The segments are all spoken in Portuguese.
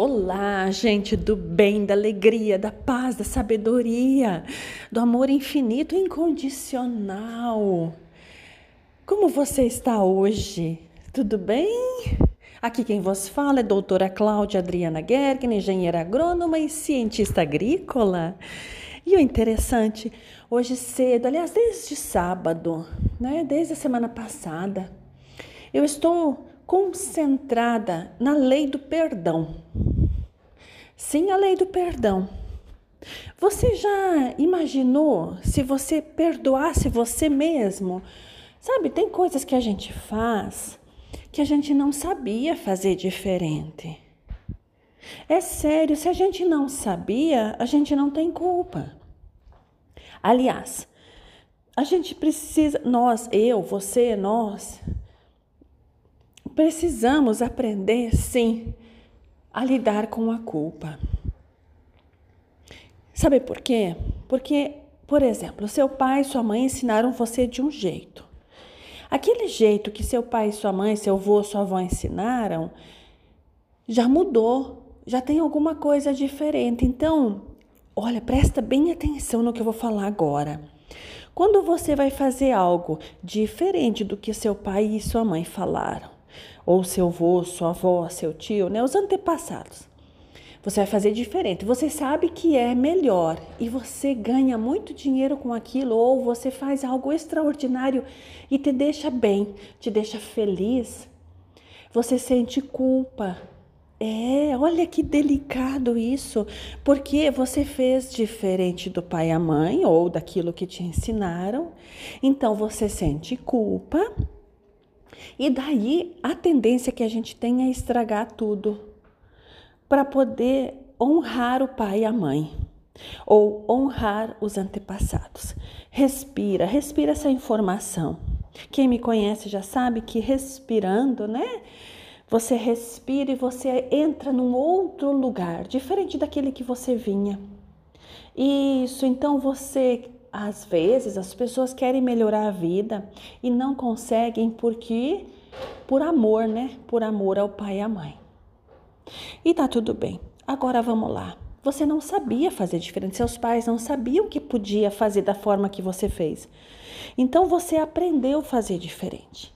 Olá, gente do bem, da alegria, da paz, da sabedoria, do amor infinito e incondicional. Como você está hoje? Tudo bem? Aqui quem vos fala é doutora Cláudia Adriana Gergen, engenheira agrônoma e cientista agrícola. E o interessante, hoje cedo, aliás, desde sábado, né, desde a semana passada, eu estou concentrada na lei do perdão. Sim, a lei do perdão. Você já imaginou se você perdoasse você mesmo? Sabe, tem coisas que a gente faz que a gente não sabia fazer diferente. É sério, se a gente não sabia, a gente não tem culpa. Aliás, a gente precisa, nós, eu, você, nós, precisamos aprender, sim, a lidar com a culpa. Sabe por quê? Porque, por exemplo, seu pai e sua mãe ensinaram você de um jeito. Aquele jeito que seu pai, sua mãe, seu avô, sua avó ensinaram já mudou, já tem alguma coisa diferente. Então, olha, presta bem atenção no que eu vou falar agora. Quando você vai fazer algo diferente do que seu pai e sua mãe falaram, ou seu avô, sua avó, seu tio, né, os antepassados. Você vai fazer diferente. Você sabe que é melhor e você ganha muito dinheiro com aquilo, ou você faz algo extraordinário e te deixa bem, te deixa feliz. Você sente culpa. É, olha que delicado isso, porque você fez diferente do pai e a mãe ou daquilo que te ensinaram. Então você sente culpa e daí a tendência que a gente tem é estragar tudo para poder honrar o pai e a mãe ou honrar os antepassados. Respira, respira essa informação. Quem me conhece já sabe que respirando, né? Você respira e você entra num outro lugar, diferente daquele que você vinha. Isso, então você às vezes as pessoas querem melhorar a vida e não conseguem porque por amor, né? Por amor ao pai e à mãe. E tá tudo bem. Agora vamos lá. Você não sabia fazer diferente, seus pais não sabiam que podia fazer da forma que você fez. Então você aprendeu a fazer diferente.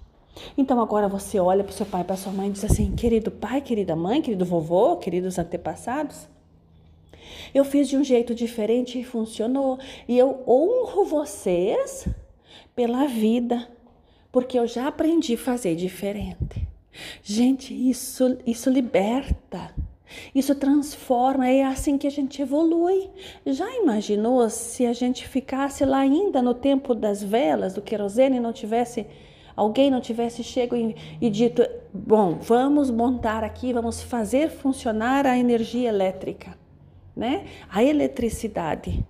Então agora você olha para seu pai, para sua mãe e diz assim: "Querido pai, querida mãe, querido vovô, queridos antepassados, eu fiz de um jeito diferente e funcionou. E eu honro vocês pela vida, porque eu já aprendi a fazer diferente. Gente, isso, isso liberta. Isso transforma, é assim que a gente evolui. Já imaginou se a gente ficasse lá ainda no tempo das velas, do querosene, não tivesse alguém não tivesse chego e, e, dito: bom, vamos montar aqui, vamos fazer funcionar a energia elétrica né? A eletricidade.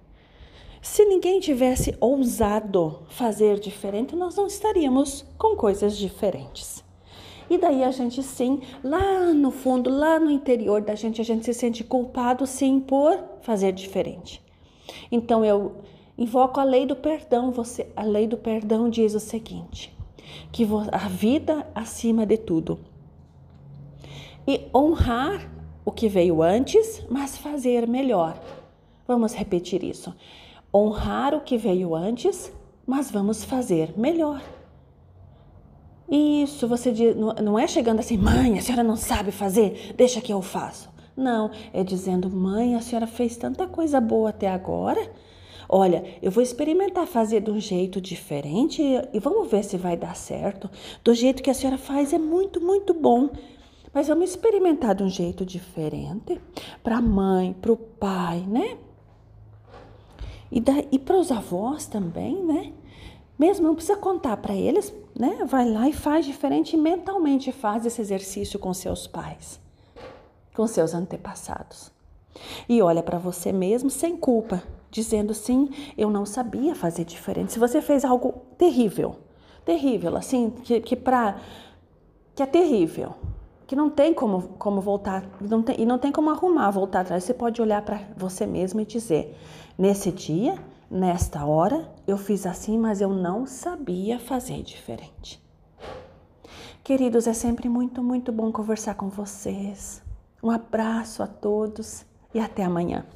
Se ninguém tivesse ousado fazer diferente, nós não estaríamos com coisas diferentes. E daí a gente sim, lá no fundo, lá no interior da gente, a gente se sente culpado sim por fazer diferente. Então eu invoco a lei do perdão. Você, a lei do perdão diz o seguinte: que a vida acima de tudo. E honrar o que veio antes, mas fazer melhor. Vamos repetir isso. Honrar o que veio antes, mas vamos fazer melhor. Isso, você diz, não é chegando assim, mãe, a senhora não sabe fazer, deixa que eu faço. Não, é dizendo, mãe, a senhora fez tanta coisa boa até agora. Olha, eu vou experimentar fazer de um jeito diferente e vamos ver se vai dar certo. Do jeito que a senhora faz é muito, muito bom. Mas vamos experimentar de um jeito diferente para a mãe, para o pai, né? E, e para os avós também, né? Mesmo não precisa contar para eles, né? Vai lá e faz diferente mentalmente faz esse exercício com seus pais, com seus antepassados. E olha para você mesmo sem culpa, dizendo sim, eu não sabia fazer diferente. Se você fez algo terrível, terrível, assim, que, que para que é terrível, que não tem como, como voltar, não tem, e não tem como arrumar, voltar atrás. Você pode olhar para você mesmo e dizer: nesse dia, nesta hora, eu fiz assim, mas eu não sabia fazer diferente. Queridos, é sempre muito, muito bom conversar com vocês. Um abraço a todos e até amanhã.